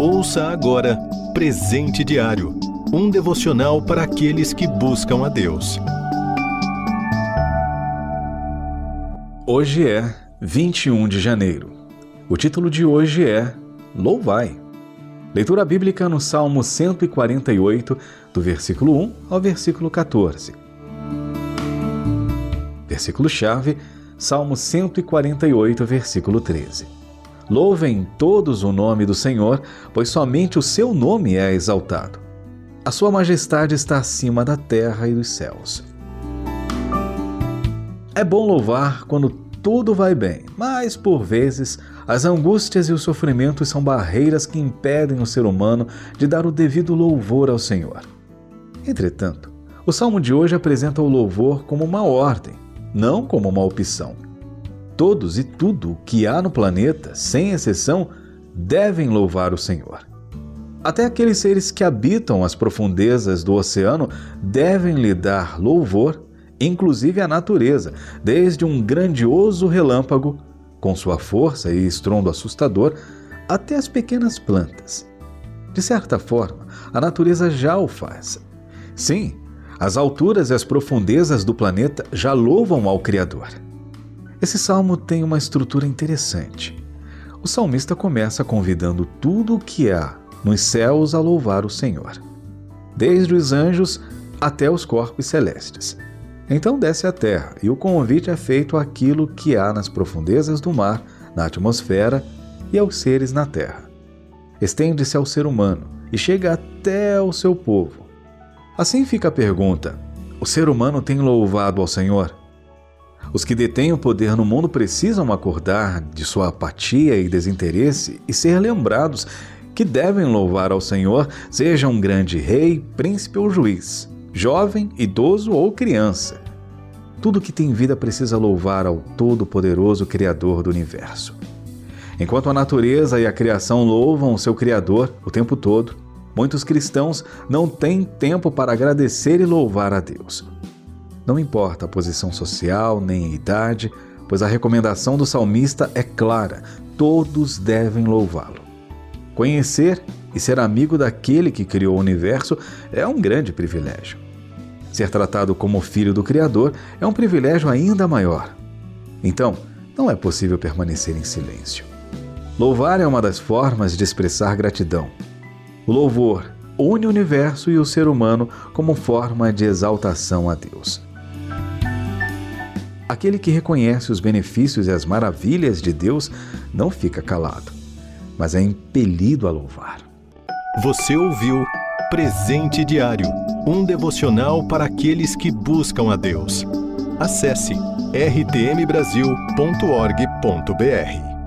Ouça agora Presente Diário um devocional para aqueles que buscam a Deus. Hoje é 21 de janeiro. O título de hoje é Louvai. Leitura bíblica no Salmo 148, do versículo 1 ao versículo 14. Versículo-chave, Salmo 148, versículo 13. Louvem todos o nome do Senhor, pois somente o seu nome é exaltado. A sua majestade está acima da terra e dos céus. É bom louvar quando tudo vai bem, mas por vezes as angústias e os sofrimentos são barreiras que impedem o ser humano de dar o devido louvor ao Senhor. Entretanto, o salmo de hoje apresenta o louvor como uma ordem, não como uma opção. Todos e tudo o que há no planeta, sem exceção, devem louvar o Senhor. Até aqueles seres que habitam as profundezas do oceano devem lhe dar louvor, inclusive a natureza, desde um grandioso relâmpago, com sua força e estrondo assustador, até as pequenas plantas. De certa forma, a natureza já o faz. Sim, as alturas e as profundezas do planeta já louvam ao Criador. Esse salmo tem uma estrutura interessante. O salmista começa convidando tudo o que há nos céus a louvar o Senhor, desde os anjos até os corpos celestes. Então desce à terra e o convite é feito àquilo que há nas profundezas do mar, na atmosfera e aos seres na terra. Estende-se ao ser humano e chega até ao seu povo. Assim fica a pergunta: o ser humano tem louvado ao Senhor? Os que detêm o poder no mundo precisam acordar de sua apatia e desinteresse e ser lembrados que devem louvar ao Senhor, seja um grande rei, príncipe ou juiz, jovem, idoso ou criança. Tudo que tem vida precisa louvar ao Todo-Poderoso Criador do universo. Enquanto a natureza e a criação louvam o seu Criador o tempo todo, muitos cristãos não têm tempo para agradecer e louvar a Deus. Não importa a posição social nem a idade, pois a recomendação do salmista é clara: todos devem louvá-lo. Conhecer e ser amigo daquele que criou o universo é um grande privilégio. Ser tratado como filho do Criador é um privilégio ainda maior. Então, não é possível permanecer em silêncio. Louvar é uma das formas de expressar gratidão. O louvor une o universo e o ser humano como forma de exaltação a Deus. Aquele que reconhece os benefícios e as maravilhas de Deus não fica calado, mas é impelido a louvar. Você ouviu Presente Diário um devocional para aqueles que buscam a Deus. Acesse rtmbrasil.org.br.